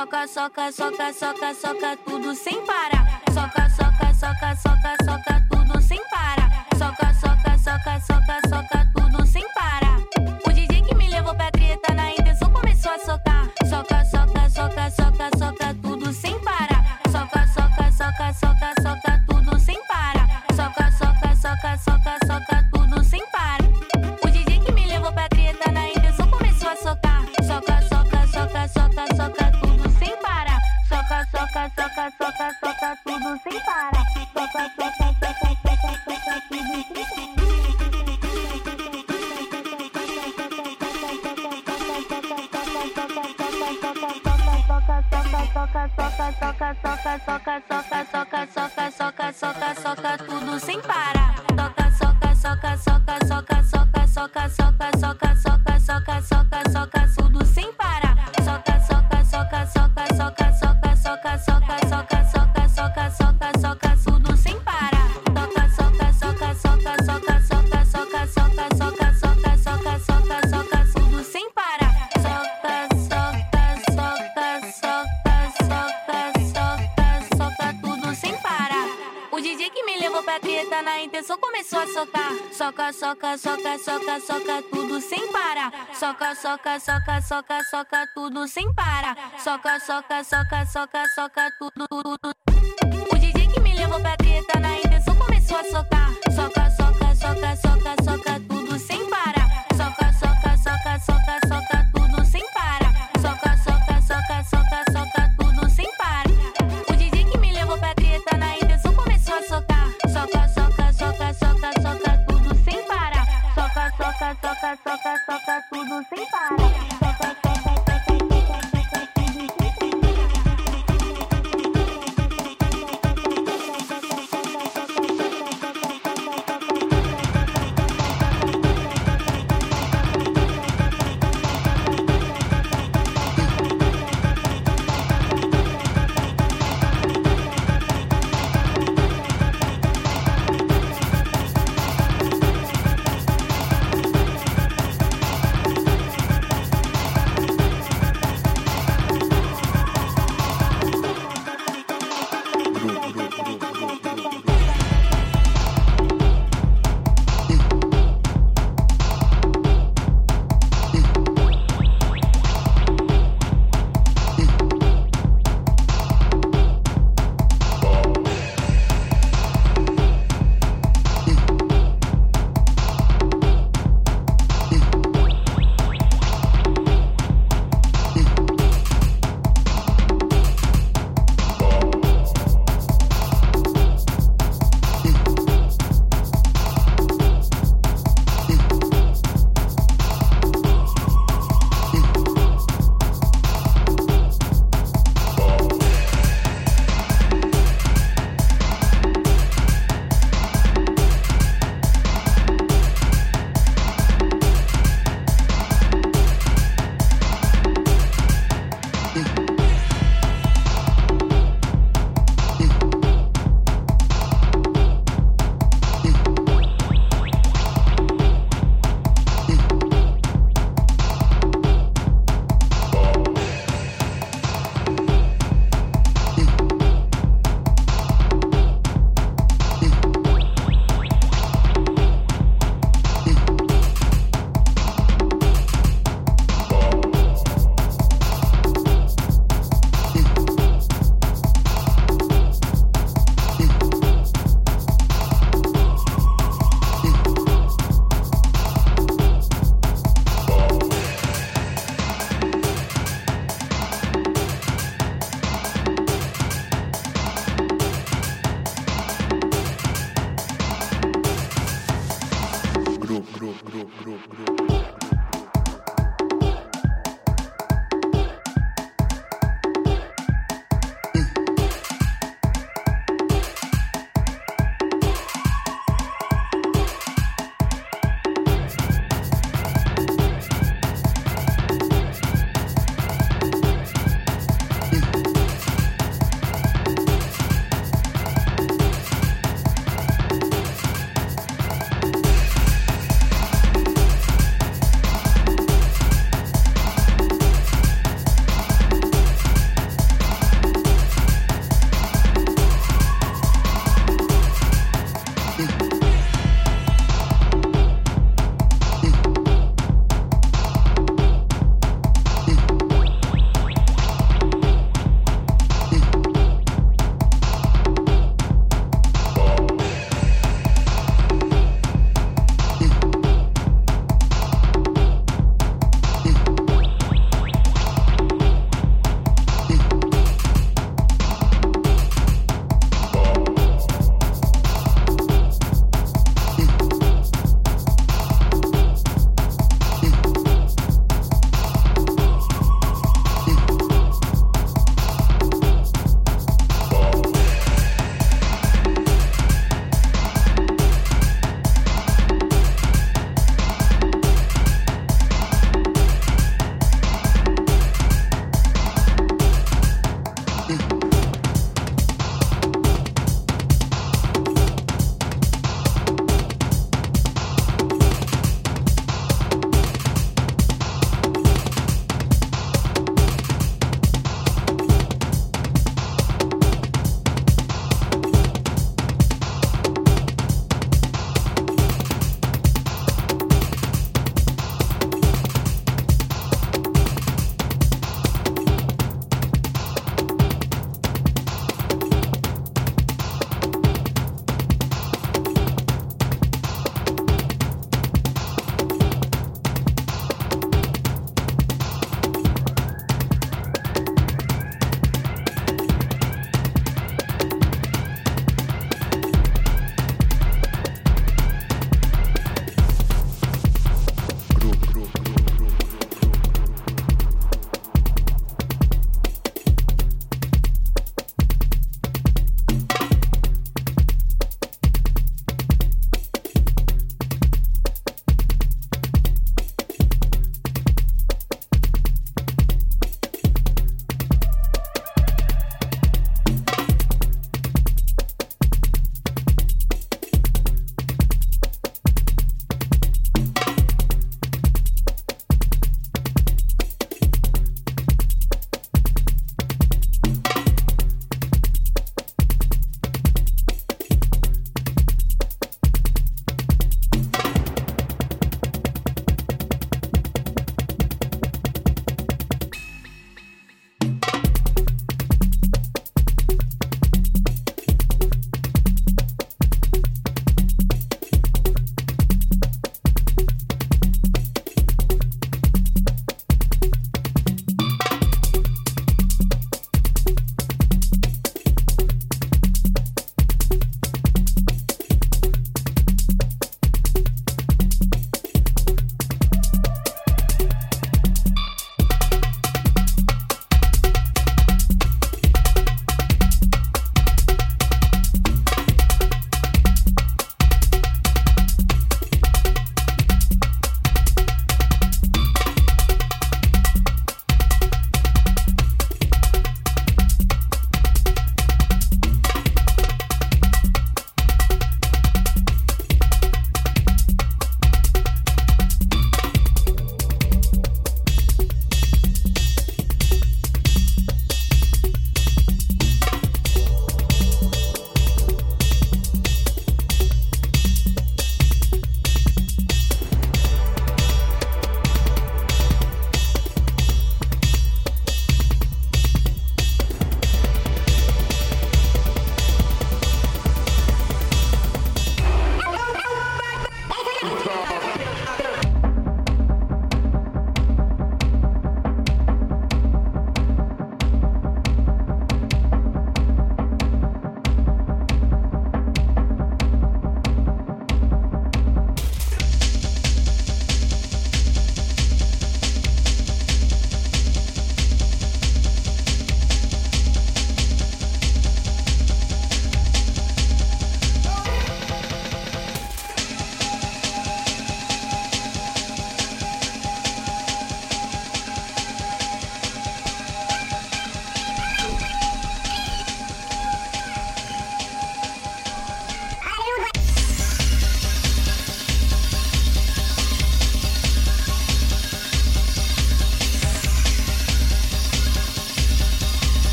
soca, soca, soca, soca, soca. Soca, soca, soca, soca, soca tudo sem parar. Soca, soca, soca, soca, soca tudo. O DJ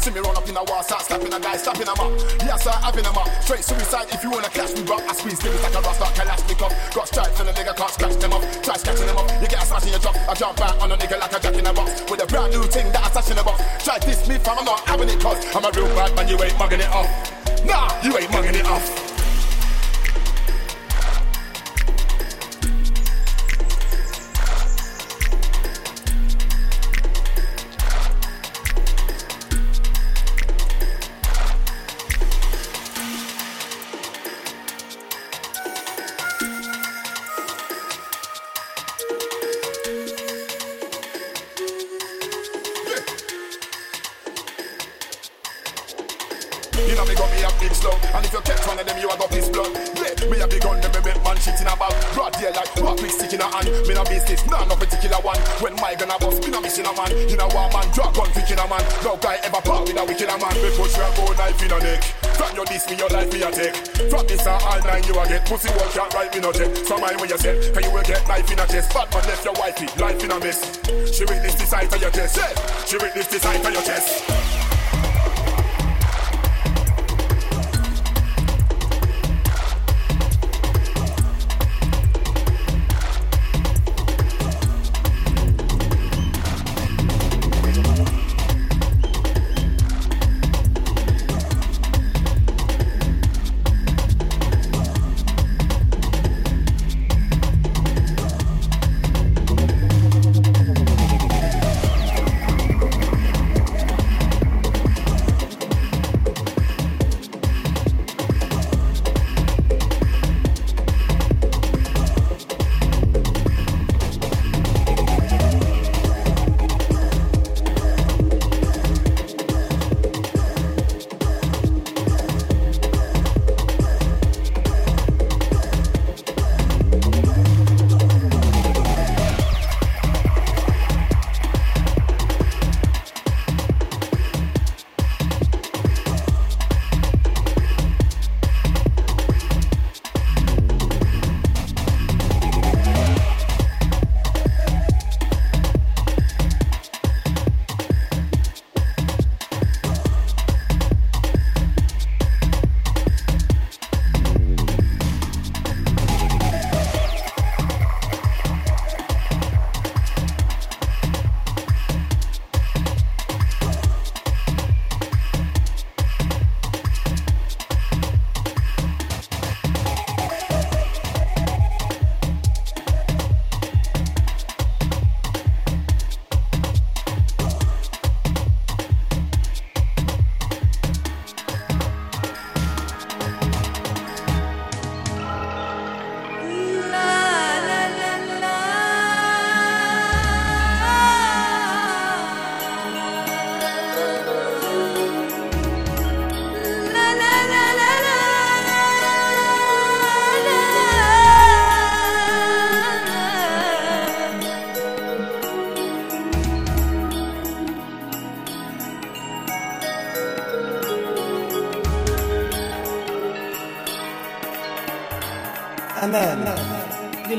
See me run up in a wall, start slapping a guy, slapping a up. Yes, sir, having a up. Straight suicide if you wanna catch me, bro. I squeeze lyrics like a rust, like Kalashnikov. Got stripes and a nigga can't scratch them up. Try scratching them up, you get a smash in your drop. I jump back on a nigga like a jack in a box. With a brand new thing that I touch in a box. Try this me, fam, I'm not having it, cause I'm a real bad man, you ain't mugging it off. Nah, you ain't mugging it off. Life me a take From this a all nine you a get Pussy work can't write me no check. So mind when you said Can you will get knife in a chest. Bad man left your wifey, life in a mess. She witness the sight of your chest. She witness the sight of your chest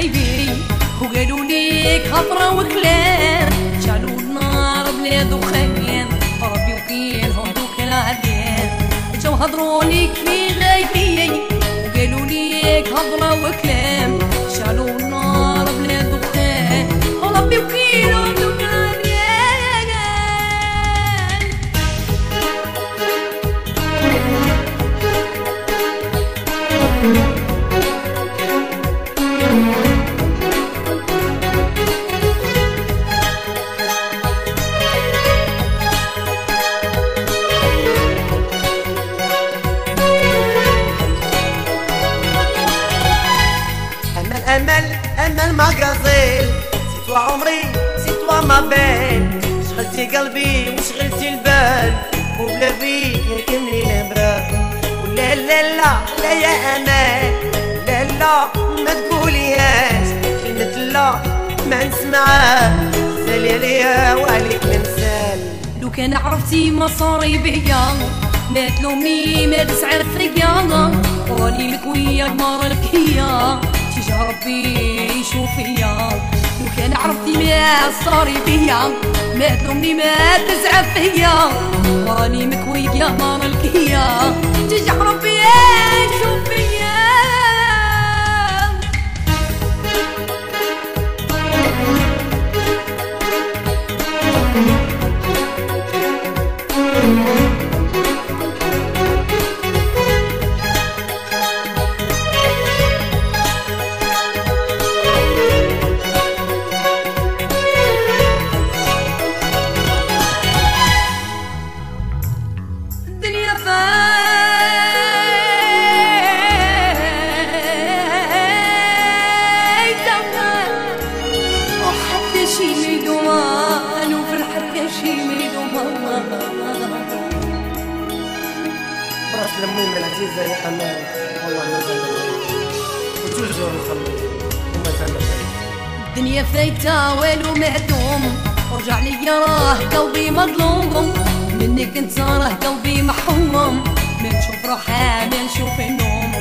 غايبي وقالوا ليك هضرة وكلام جعلوا النار بلا دخان ربي وكيلهم دوك العديان جاو هضروا ليك في غايبي وقالوا ليك هضرة وكلام كان عرفتي ما صاري بيا ما تلومني ما تسعر فيا راني لك ويا المرة الكيا تيجي ربي يشوف فيا لو كان عرفتي ما صاري بيا. ما تلومني ما تسعر فيا راني مكوي يا مرة الكيا تيجي ربي يشوف المهم العزيزة يا أمان والله ما زال وتوجور نصلي وما زال الدنيا فايتة والو معدوم ورجع لي راه قلبي مظلوم. منك انت راه قلبي محروم. ما نشوف روحها ما نشوف النوم.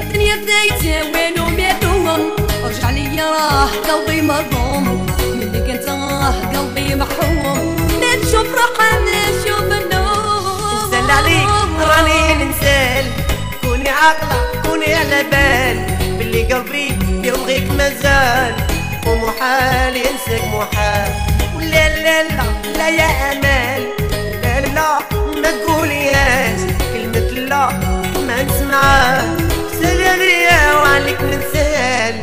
الدنيا فايتة والو معدوم ورجع لي راه قلبي مظلوم. منك انت راه قلبي محروم. ما نشوف روحها ما نشوف النوم. عليك راني. عاقلة كوني على بال. باللي قلبي يبغيك مازال. ومحال ينساك محال. ولا لا لا لا يا أمال. لا لا ما تقوليهاش. كلمة لا ما نسمعها عليا وعليك ننساك